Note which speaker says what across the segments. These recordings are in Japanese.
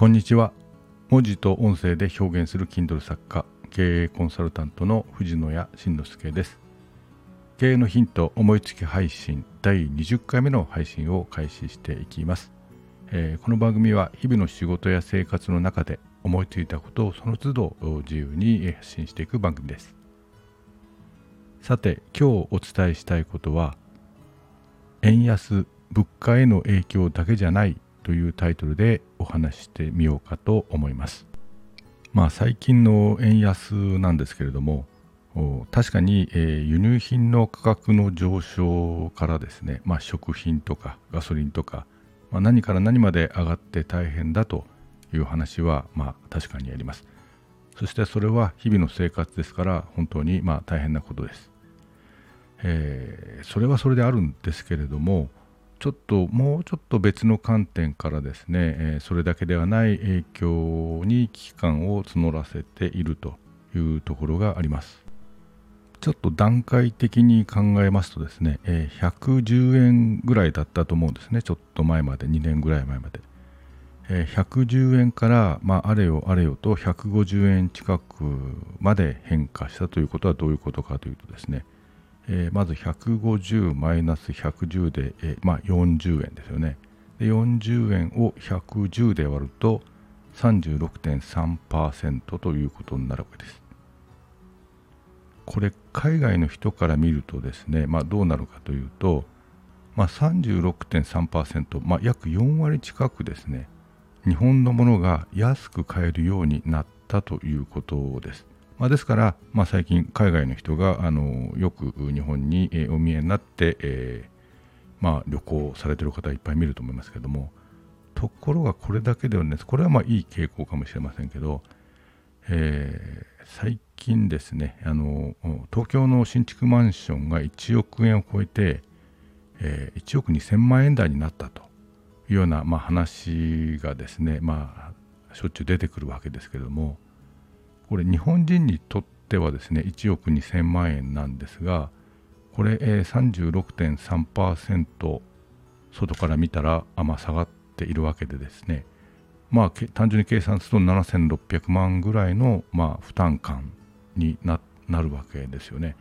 Speaker 1: こんにちは。文字と音声で表現する Kindle 作家経営コンサルタントの藤野谷慎之介です。経営のヒント思いつき配信第20回目の配信を開始していきます、えー、この番組は日々の仕事や生活の中で思いついたことをその都度自由に発信していく番組です。さて今日お伝えしたいことは円安物価への影響だけじゃないというタイトルでお話してみようかと思います。まあ最近の円安なんですけれども確かに、えー、輸入品の価格の上昇からですね、まあ、食品とかガソリンとか、まあ、何から何まで上がって大変だという話は、まあ、確かにあります。そしてそれは日々の生活ですから本当にまあ大変なことです。えー、それはそれであるんですけれどもちょっともうちょっと別の観点からですね、え、それだけではない影響に危機感を募らせているというところがあります。ちょっと段階的に考えますとですね、え、110円ぐらいだったと思うんですね、ちょっと前まで、2年ぐらい前まで。え、110円から、まあ、あれよあれよと150円近くまで変化したということはどういうことかというとですね、えー、まず150マイナス110で、えー、まあ、40円ですよね。で40円を110で割ると36.3%ということになるわけです。これ海外の人から見るとですね、まあ、どうなるかというと、まあ、36.3%、まあ、約4割近くですね日本のものが安く買えるようになったということです。まあ、ですから、まあ、最近海外の人があのよく日本に、え、お見えになって、えーまあ、旅行されてる方いっぱい見ると思いますけどもところがこれだけではないですこれはまあいい傾向かもしれませんけど、えー、最近ですねあの東京の新築マンションが1億円を超えて、えー、1億2000万円台になったというような、まあ、話がですね、まあ、しょっちゅう出てくるわけですけども、これ日本人にとってはですね1億2000万円なんですがこれ、えー、36.3%外から見たら、まあ、下がっているわけでですねまあ単純に計算すると7600万ぐらいの、まあ、負担感になるわけですよね。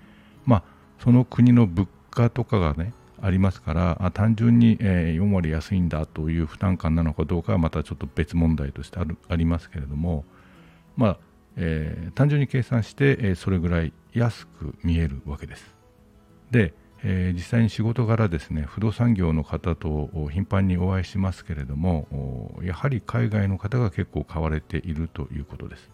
Speaker 1: まあその国の物価とかがねありますから単純に、えー、4割安いんだという負担感なのかどうかはまたちょっと別問題としてあるありますけれどもまあえー、単純に計算して、えー、それぐらい安く見えるわけです。で、えー、実際に仕事柄ですね不動産業の方と頻繁にお会いしますけれどもやはり海外の方が結構買われているということです。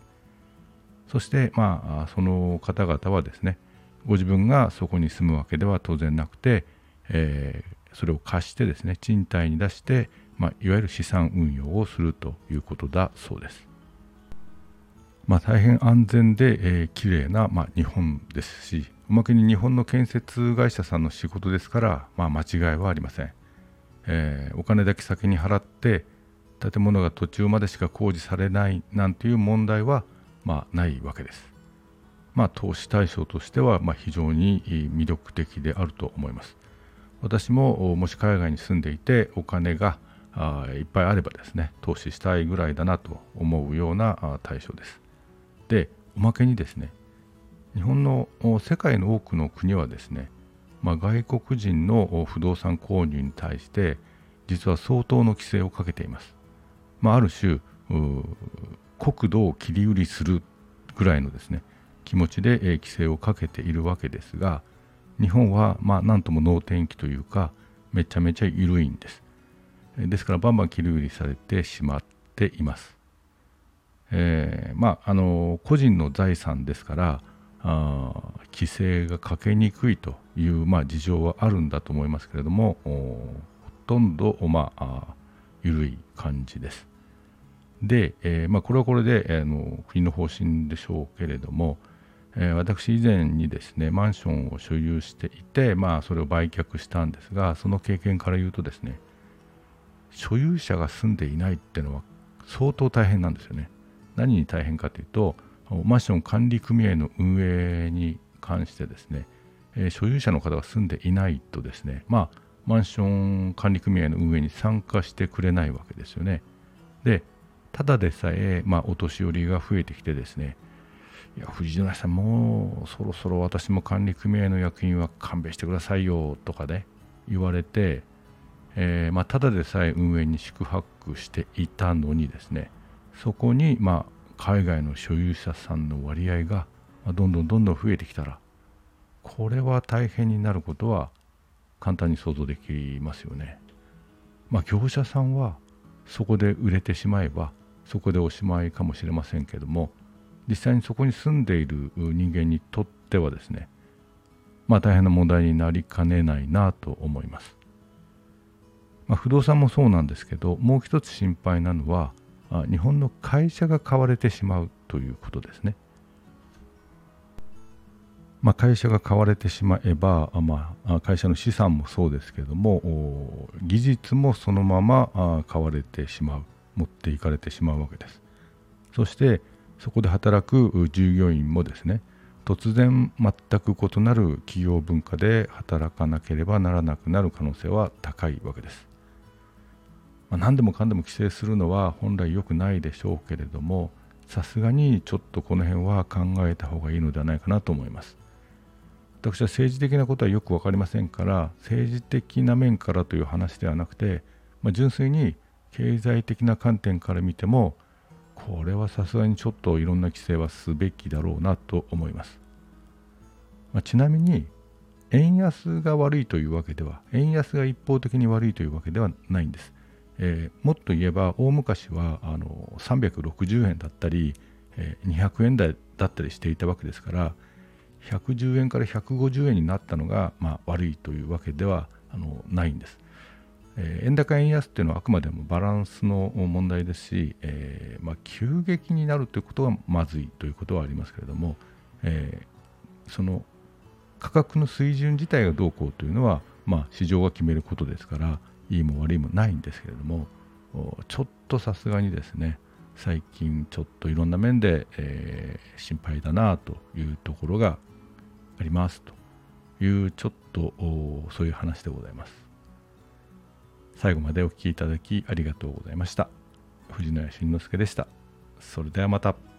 Speaker 1: そしてまあその方々はですねご自分がそこに住むわけでは当然なくて、えー、それを貸してですね賃貸に出して、まあ、いわゆる資産運用をするということだそうです。まあ、大変安全で、えー、綺麗な、まあ、日本ですしおまけに日本の建設会社さんの仕事ですから、まあ、間違いはありません、えー、お金だけ先に払って建物が途中までしか工事されないなんていう問題は、まあ、ないわけです。まあ、投資対象としては、まあ、非常に魅力的であると思います。私ももし海外に住んでいてお金がいっぱいあればですね投資したいぐらいだなと思うような対象です。でおまけにですね日本の世界の多くの国はですね、まあ、外国人の不動産購入に対して実は相当の規制をかけています。まあ、ある種国土を切り売りするぐらいのですね気持ちで、え規制をかけているわけですが日本はまあ何とも能天気というかめちゃめちゃ緩いんです。ですからバンバン切り売りされてしまっています。えー、まああの個人の財産ですからあ規制がかけにくいという、まあ、事情はあるんだと思いますけれどもほとんど、まあ、緩い感じです。で、えーまあ、これはこれで、えー、の国の方針でしょうけれども、えー、私以前にですねマンションを所有していて、まあ、それを売却したんですがその経験から言うとですね所有者が住んでいないっていうのは相当大変なんですよね。何に大変かというとマンション管理組合の運営に関してですね、えー、所有者の方が住んでいないとですねまあマンション管理組合の運営に参加してくれないわけですよね。でただでさえ、まあ、お年寄りが増えてきてですねいや藤野さんもうそろそろ私も管理組合の役員は勘弁してくださいよとかね言われて、えー、まあ、ただでさえ運営に宿泊していたのにですねそこに、まあ、海外の所有者さんの割合がどんどんどんどん増えてきたらこれは大変になることは簡単に想像できますよね。まあ、業者さんはそこで売れてしまえばそこでおしまいかもしれませんけども実際にそこに住んでいる人間にとってはですねまあ大変な問題になりかねないなと思います。まあ、不動産もそうなんですけどもう一つ心配なのは日本の会社が買われてしまうということですね。まあ、会社が買われてしまえば、まあ、会社の資産もそうですけれども技術もそのまま買われてしまう持っていかれてしまうわけですそしてそこで働く従業員もですね突然全く異なる企業文化で働かなければならなくなる可能性は高いわけです、まあ、何でもかんでも規制するのは本来良くないでしょうけれどもさすがにちょっとこの辺は考えた方がいいのではないかなと思います。私は政治的なことはよく分かりませんから政治的な面からという話ではなくて、まあ、純粋に経済的な観点から見てもこれはさすがにちょっといろんな規制はすべきだろうなと思います、まあ、ちなみに円安が悪いというわけでは円安が一方的に悪いというわけではないんです、えー、もっと言えば大昔はあの360円だったり、えー、200円台だったりしていたわけですから110円から150円になったのが、まあ、悪いというわけではあのないんです。えー、円高円安っていうのはあくまでもバランスの問題ですし、えー、まあ、急激になるということはまずいということはありますけれども、えー、その価格の水準自体がどうこうというのは、まあ、市場が決めることですからいいも悪いもないんですけれどもちょっとさすがにですね最近ちょっといろんな面で、えー、心配だなというところがありますというちょっとそういう話でございます。最後までお聴きいただきありがとうございました。藤野谷慎之介でした。それではまた。